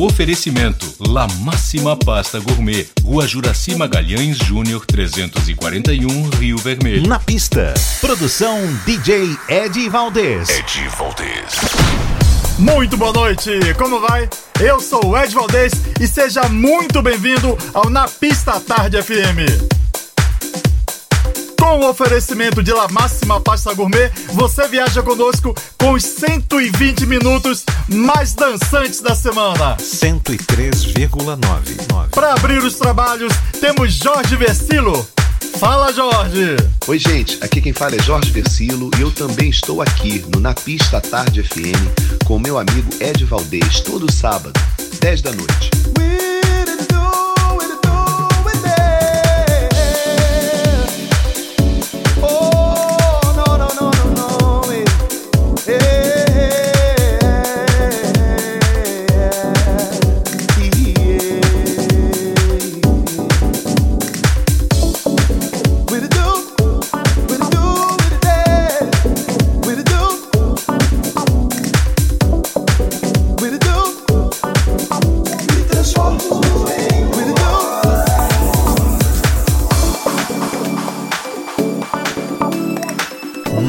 Oferecimento La Máxima Pasta Gourmet, Rua Juraci Magalhães Júnior 341, Rio Vermelho. Na pista. Produção DJ Ed Valdez. Ed Valdez. Muito boa noite, como vai? Eu sou o Ed Valdez e seja muito bem-vindo ao Na Pista Tarde FM. Com o oferecimento de La Máxima Pasta Gourmet, você viaja conosco com os 120 minutos mais dançantes da semana. 103,99. Para abrir os trabalhos, temos Jorge Versilo. Fala, Jorge! Oi, gente, aqui quem fala é Jorge Versilo e eu também estou aqui no Na Pista Tarde FM com meu amigo Ed Valdez, todo sábado, 10 da noite.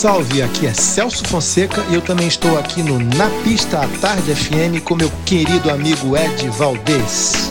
Salve! Aqui é Celso Fonseca e eu também estou aqui no Na Pista à Tarde FM com meu querido amigo Ed Valdez.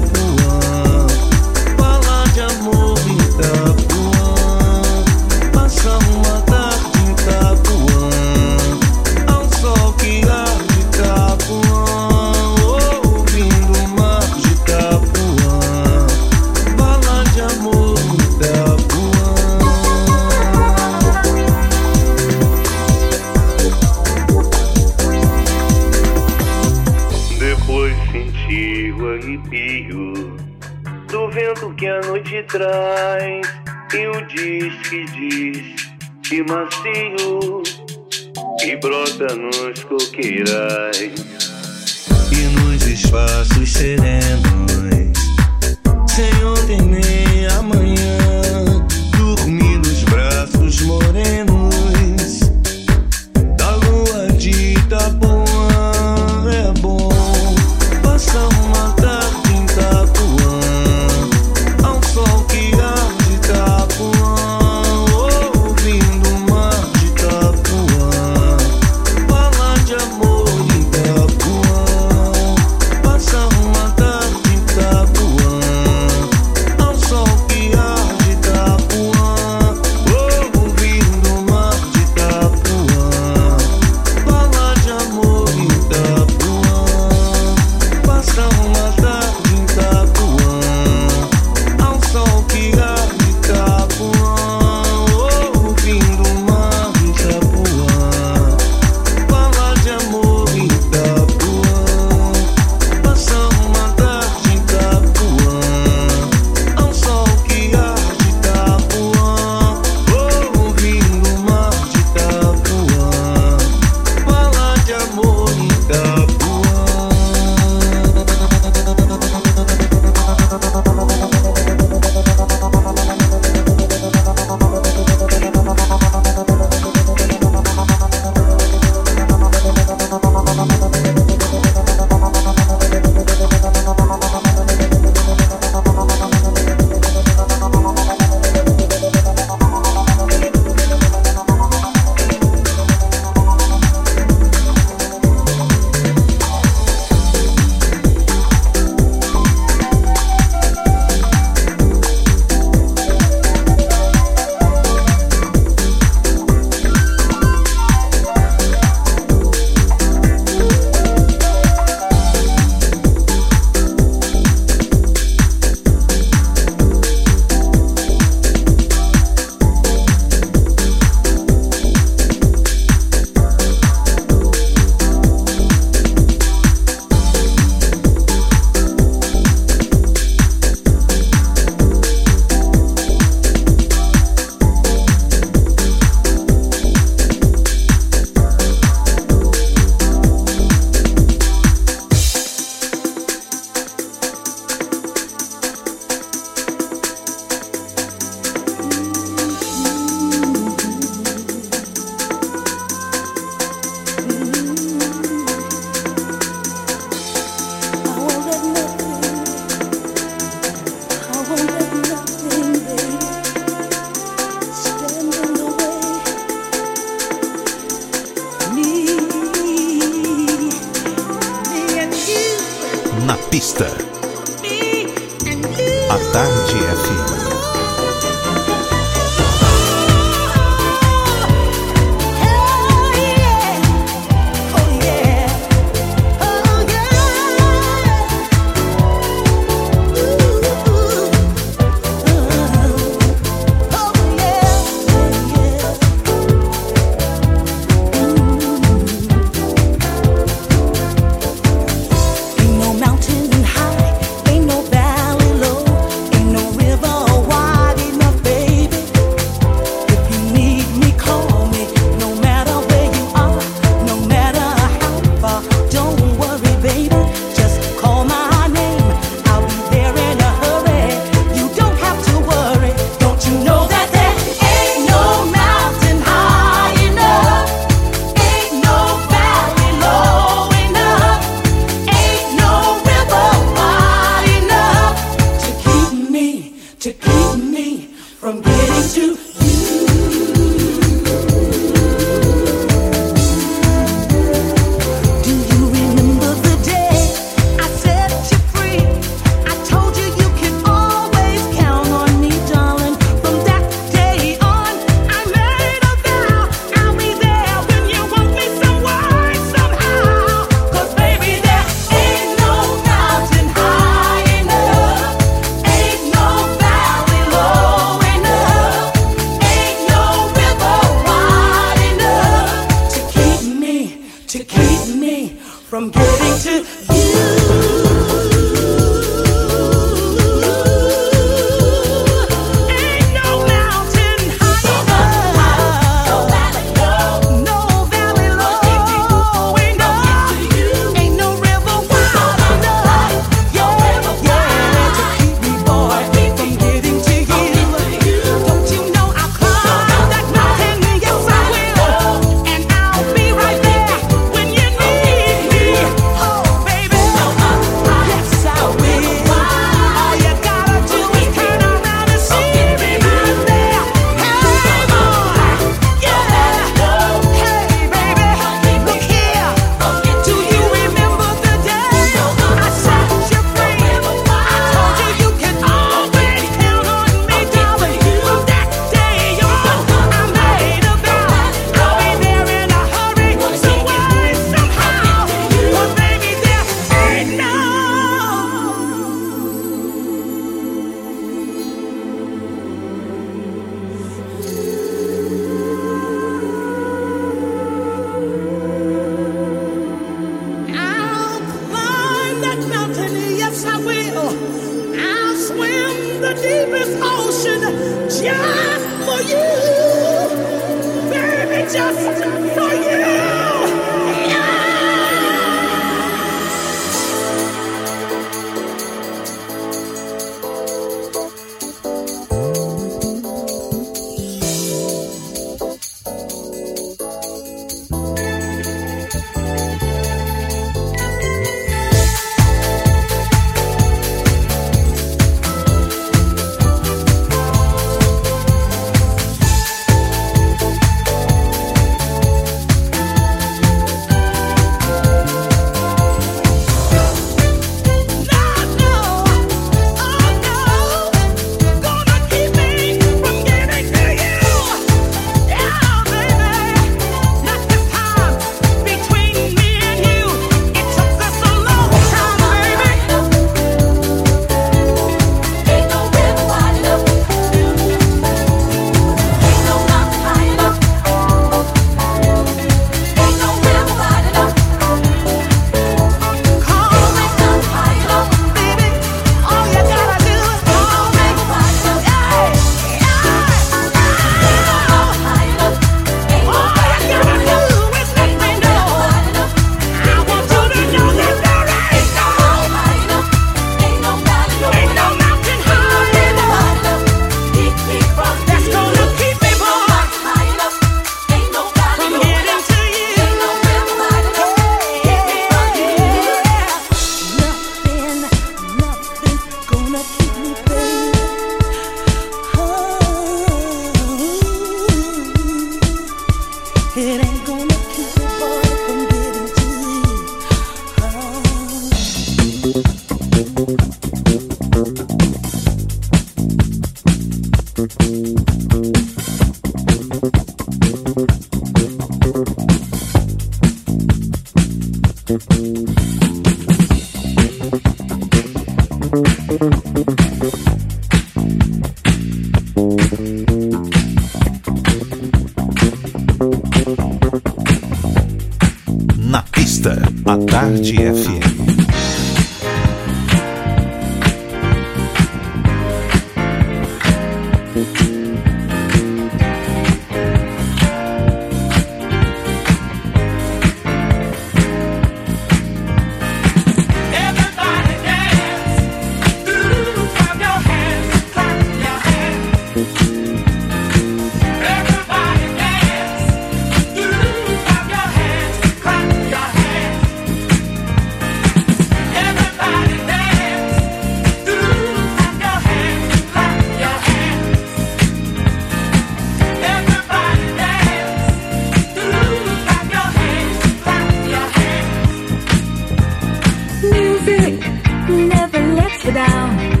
down.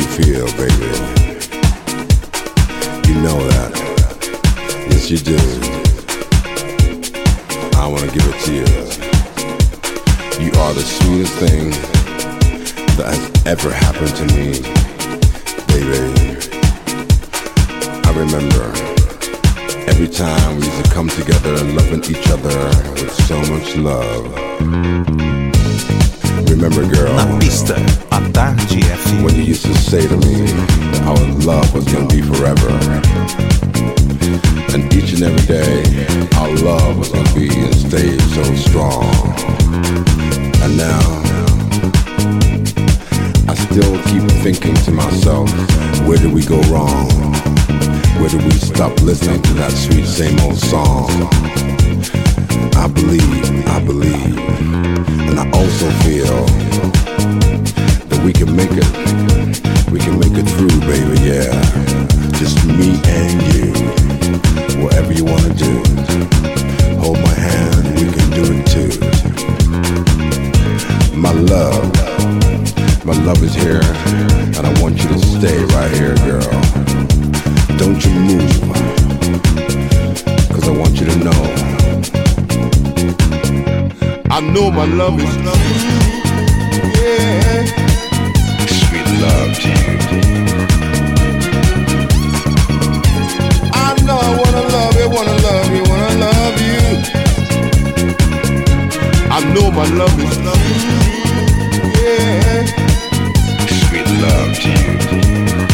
you feel, baby. You know that. Yes, you do. I want to give it to you. You are the sweetest thing that has ever happened to me, baby. I remember. Every time we used to come together loving each other with so much love. Remember, girl. Na pista, à tarde. When you used to say to me that our love was gonna be forever. And each and every day, our love was gonna be and stay so strong. And now, I still keep thinking to myself, where did we go wrong? Where did we stop listening to that sweet same old song? believe, I believe, and I also feel that we can make it, we can make it through, baby, yeah. Just me and you, whatever you wanna do. Hold my hand, we can do it too. My love, my love is here, and I want you to stay right here, girl. Don't you move, cause I want you to know. I know my love is true. Yeah. Sweet love to you. I know I wanna love you, wanna love you, wanna love you. I know my love is true. Yeah. Sweet love to you.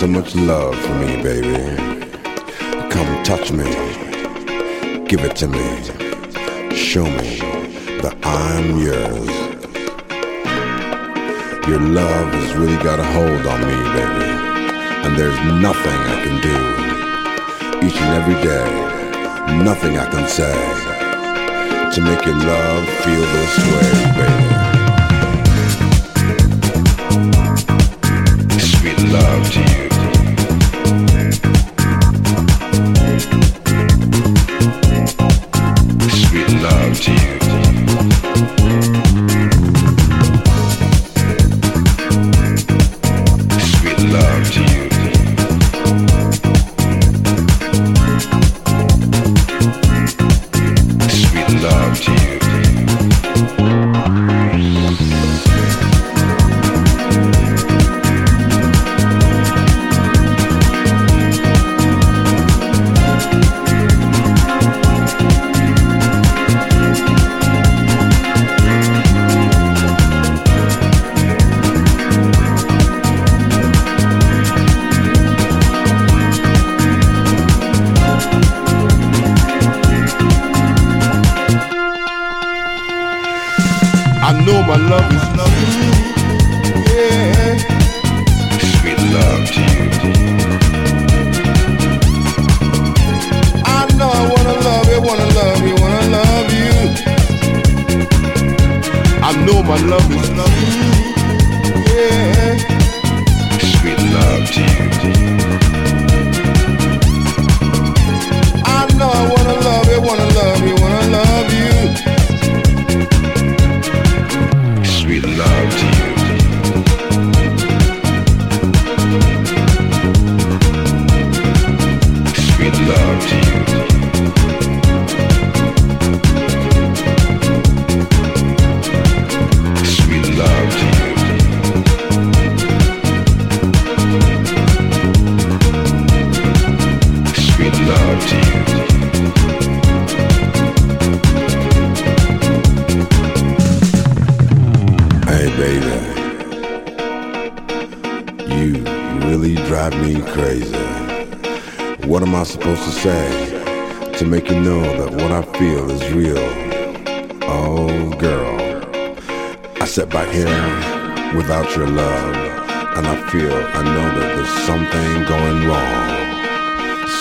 So much love for me, baby. Come touch me. Give it to me. Show me that I'm yours. Your love has really got a hold on me, baby. And there's nothing I can do. Each and every day, nothing I can say to make your love feel this way, baby. Sweet love to you.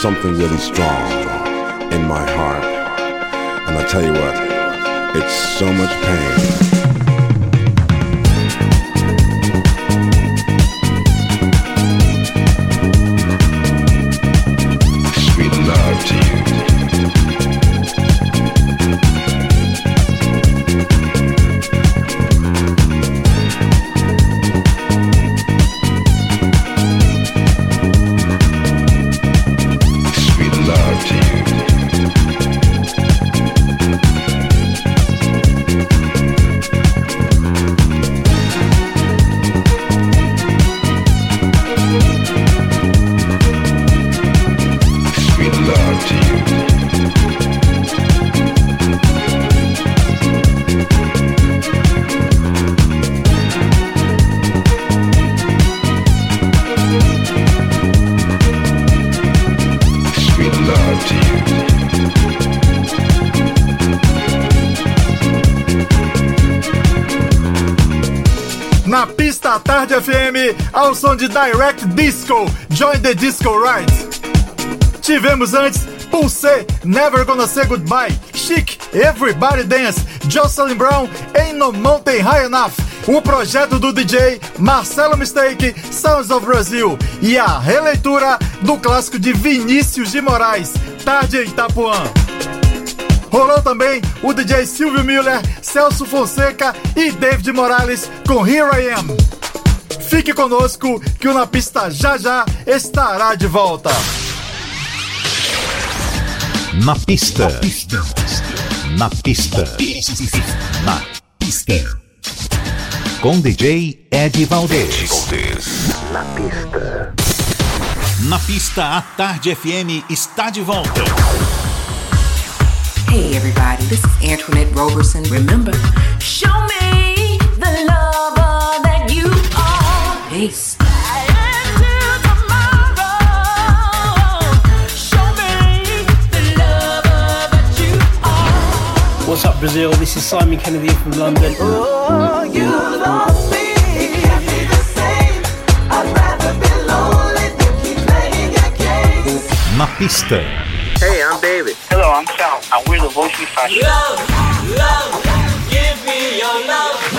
Something really strong in my heart. And I tell you what, it's so much pain. De Direct Disco, Join the Disco Right. Tivemos antes Pulse, Never Gonna Say Goodbye, Chic, Everybody Dance, Jocelyn Brown, Ain't No Mountain High Enough, o projeto do DJ Marcelo Mistake, Sounds of Brazil e a releitura do clássico de Vinícius de Moraes, Tarde em Itapuã. Rolou também o DJ Silvio Miller, Celso Fonseca e David Morales com Here I Am. Fique conosco que o Na Pista já já estará de volta. Na pista. Na pista. Na pista. Na pista. Com DJ Ed Valdez. Na pista. Na pista, a Tarde FM está de volta. Hey everybody, this is Antoinette Roberson. Remember, place. What's up, Brazil? This is Simon Kennedy from London. Oh, you me. Pista. Hey, I'm David. Hello, I'm Sal, and we're the Voice Fashion. Love, love, give me your love.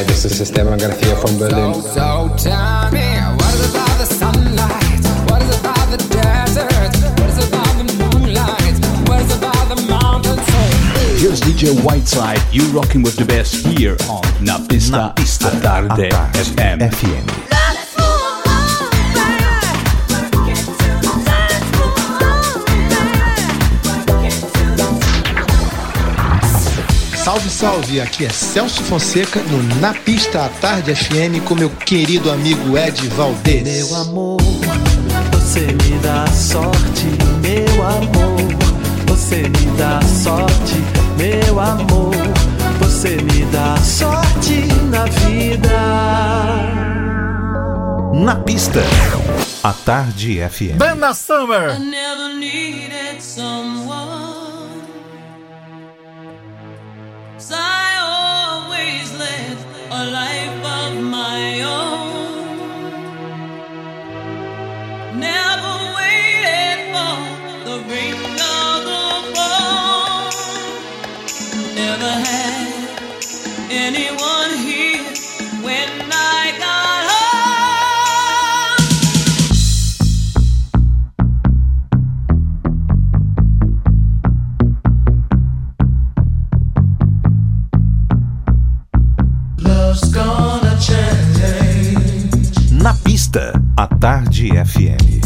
Hi, this is Esteban Garcia from Berlin. So, so tell me, what is about the sunlight? What is about the desert? What is about the moonlight? What is about the mountains? Here's DJ Whiteside, you rocking with the best here on Napista, Na pista. à Tarde FM. FM. Salve, salve! Aqui é Celso Fonseca no Na Pista à Tarde FM com meu querido amigo Ed Valdez. Meu amor, você me dá sorte, meu amor. Você me dá sorte, meu amor. Você me dá sorte na vida. Na pista. A Tarde FM. Dana Summer. I never needed someone. Anyone here when I A Tarde FM.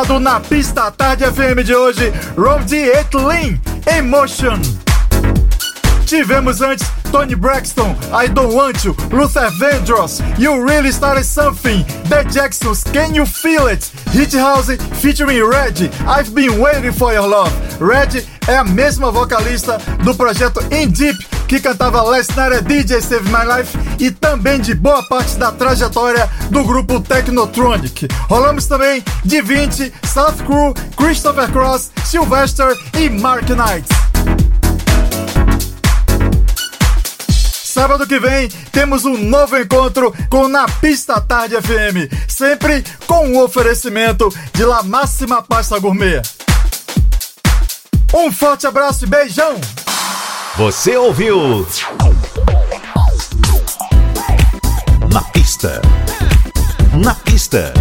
Na Pista Tarde FM de hoje, Road Etlin, Emotion. Tivemos antes Tony Braxton, I Don't Want You, Luther Vandross, You Really Started Something, The Jacksons, Can You Feel It, Hit House featuring Red, I've Been Waiting For Your Love. Red é a mesma vocalista do projeto In Deep que cantava Last Night a DJ Save My Life e também de boa parte da trajetória do grupo Technotronic. Rolamos também de 20, South Crew, Christopher Cross, Sylvester e Mark Knight. Sábado que vem temos um novo encontro com Na Pista Tarde FM, sempre com um oferecimento de La Máxima Pasta Gourmet. Um forte abraço e beijão! Você ouviu? Na pista.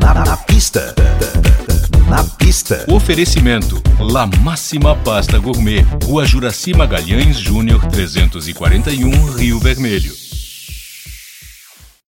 Na, na pista. Na pista. Oferecimento: La Máxima Pasta Gourmet, Rua Juraci Magalhães Júnior 341, Rio Vermelho.